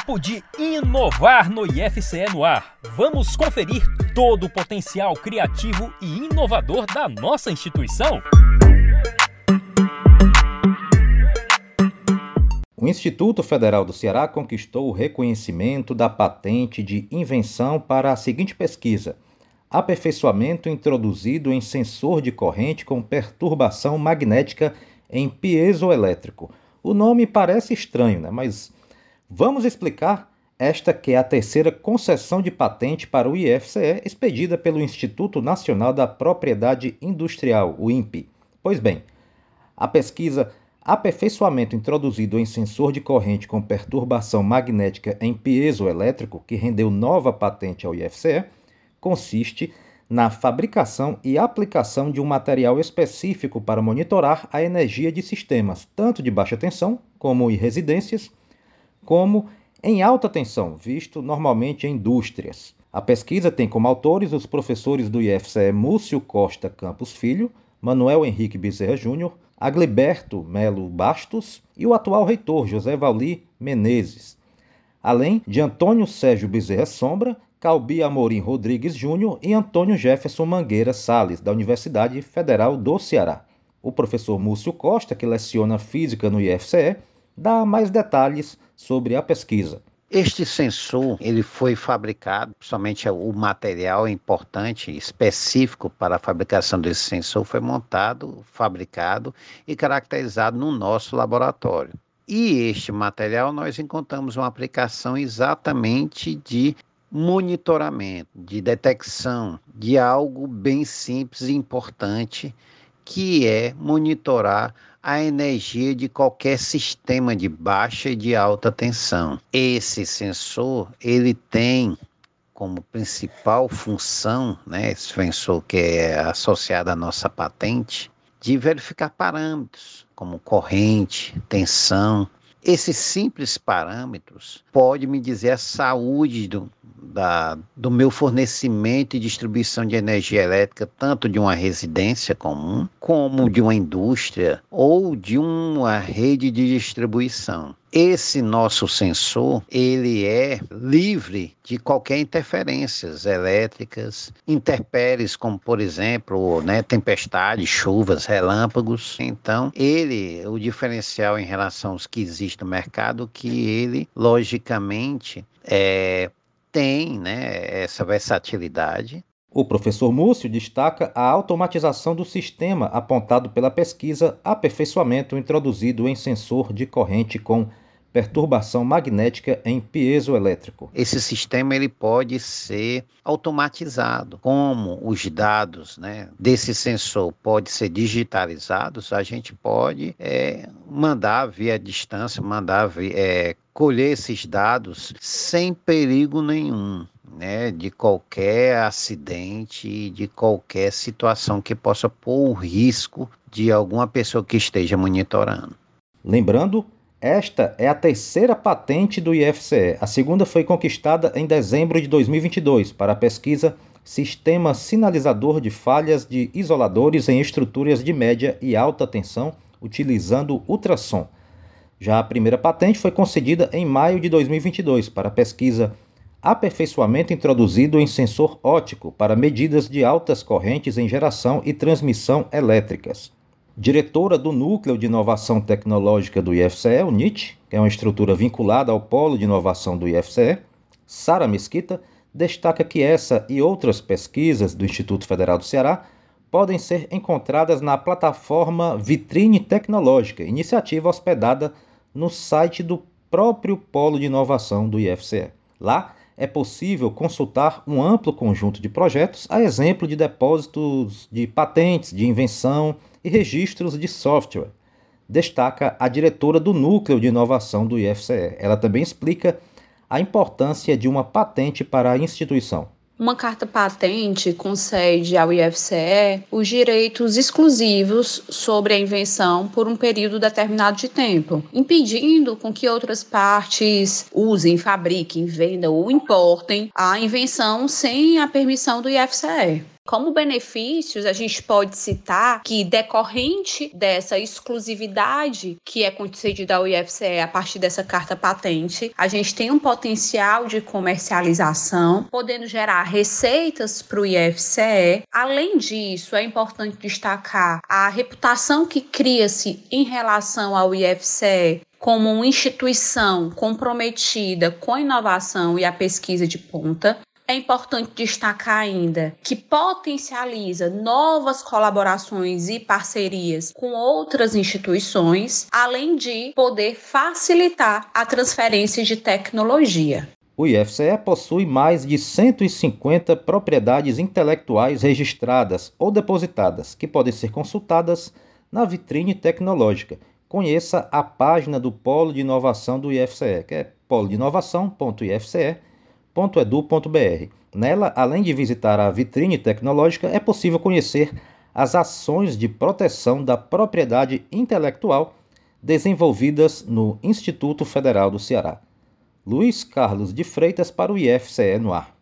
Tempo de inovar no IFCE no ar. Vamos conferir todo o potencial criativo e inovador da nossa instituição? O Instituto Federal do Ceará conquistou o reconhecimento da patente de invenção para a seguinte pesquisa: aperfeiçoamento introduzido em sensor de corrente com perturbação magnética em piezoelétrico. O nome parece estranho, né? mas vamos explicar esta que é a terceira concessão de patente para o IFCE expedida pelo Instituto Nacional da Propriedade Industrial, o INPE. Pois bem, a pesquisa Aperfeiçoamento introduzido em sensor de corrente com perturbação magnética em piezoelétrico, que rendeu nova patente ao IFCE, consiste na fabricação e aplicação de um material específico para monitorar a energia de sistemas, tanto de baixa tensão, como em residências, como em alta tensão, visto normalmente em indústrias. A pesquisa tem como autores os professores do IFCE Múcio Costa Campos Filho, Manuel Henrique Bezerra Júnior, Agliberto Melo Bastos e o atual reitor José Valli Menezes, além de Antônio Sérgio Bezerra Sombra, Calbi Amorim Rodrigues Júnior e Antônio Jefferson Mangueira Sales, da Universidade Federal do Ceará. O professor Múcio Costa, que leciona física no IFCE, dá mais detalhes sobre a pesquisa. Este sensor, ele foi fabricado, somente o material importante, específico para a fabricação desse sensor, foi montado, fabricado e caracterizado no nosso laboratório. E este material nós encontramos uma aplicação exatamente de monitoramento, de detecção de algo bem simples e importante, que é monitorar a energia de qualquer sistema de baixa e de alta tensão. Esse sensor, ele tem como principal função, né, esse sensor que é associado à nossa patente, de verificar parâmetros como corrente, tensão. Esses simples parâmetros podem me dizer a saúde do, da, do meu fornecimento e distribuição de energia elétrica, tanto de uma residência comum, como de uma indústria ou de uma rede de distribuição. Esse nosso sensor, ele é livre de qualquer interferências elétricas, intempéries como por exemplo, né, tempestades, chuvas, relâmpagos. Então, ele, o diferencial em relação aos que existem no mercado, que ele logicamente é, tem né, essa versatilidade. O professor Múcio destaca a automatização do sistema apontado pela pesquisa Aperfeiçoamento introduzido em sensor de corrente com perturbação magnética em piezoelétrico. Esse sistema ele pode ser automatizado. Como os dados né, desse sensor podem ser digitalizados, a gente pode é, mandar via distância, mandar via, é, colher esses dados sem perigo nenhum. Né, de qualquer acidente, de qualquer situação que possa pôr o risco de alguma pessoa que esteja monitorando. Lembrando esta é a terceira patente do IFCE. A segunda foi conquistada em dezembro de 2022 para a pesquisa Sistema Sinalizador de Falhas de Isoladores em Estruturas de Média e Alta Tensão utilizando ultrassom. Já a primeira patente foi concedida em maio de 2022 para a pesquisa Aperfeiçoamento introduzido em sensor óptico para medidas de altas correntes em geração e transmissão elétricas. Diretora do Núcleo de Inovação Tecnológica do IFCE, o NIT, que é uma estrutura vinculada ao Polo de Inovação do IFCE, Sara Mesquita, destaca que essa e outras pesquisas do Instituto Federal do Ceará podem ser encontradas na plataforma Vitrine Tecnológica, iniciativa hospedada no site do próprio Polo de Inovação do IFCE. Lá é possível consultar um amplo conjunto de projetos, a exemplo de depósitos de patentes, de invenção e registros de software. Destaca a diretora do Núcleo de Inovação do IFCE. Ela também explica a importância de uma patente para a instituição. Uma carta patente concede ao IFCE os direitos exclusivos sobre a invenção por um período determinado de tempo, impedindo com que outras partes usem, fabriquem, vendam ou importem a invenção sem a permissão do IFCE. Como benefícios, a gente pode citar que, decorrente dessa exclusividade que é concedida ao IFCE a partir dessa carta patente, a gente tem um potencial de comercialização, podendo gerar receitas para o IFCE. Além disso, é importante destacar a reputação que cria-se em relação ao IFCE como uma instituição comprometida com a inovação e a pesquisa de ponta. É importante destacar ainda que potencializa novas colaborações e parcerias com outras instituições, além de poder facilitar a transferência de tecnologia. O IFCE possui mais de 150 propriedades intelectuais registradas ou depositadas, que podem ser consultadas na vitrine tecnológica conheça a página do Polo de Inovação do IFCE, que é polodeinovação.ifce.edu.br. Nela, além de visitar a vitrine tecnológica, é possível conhecer as ações de proteção da propriedade intelectual desenvolvidas no Instituto Federal do Ceará. Luiz Carlos de Freitas para o IFCE no ar.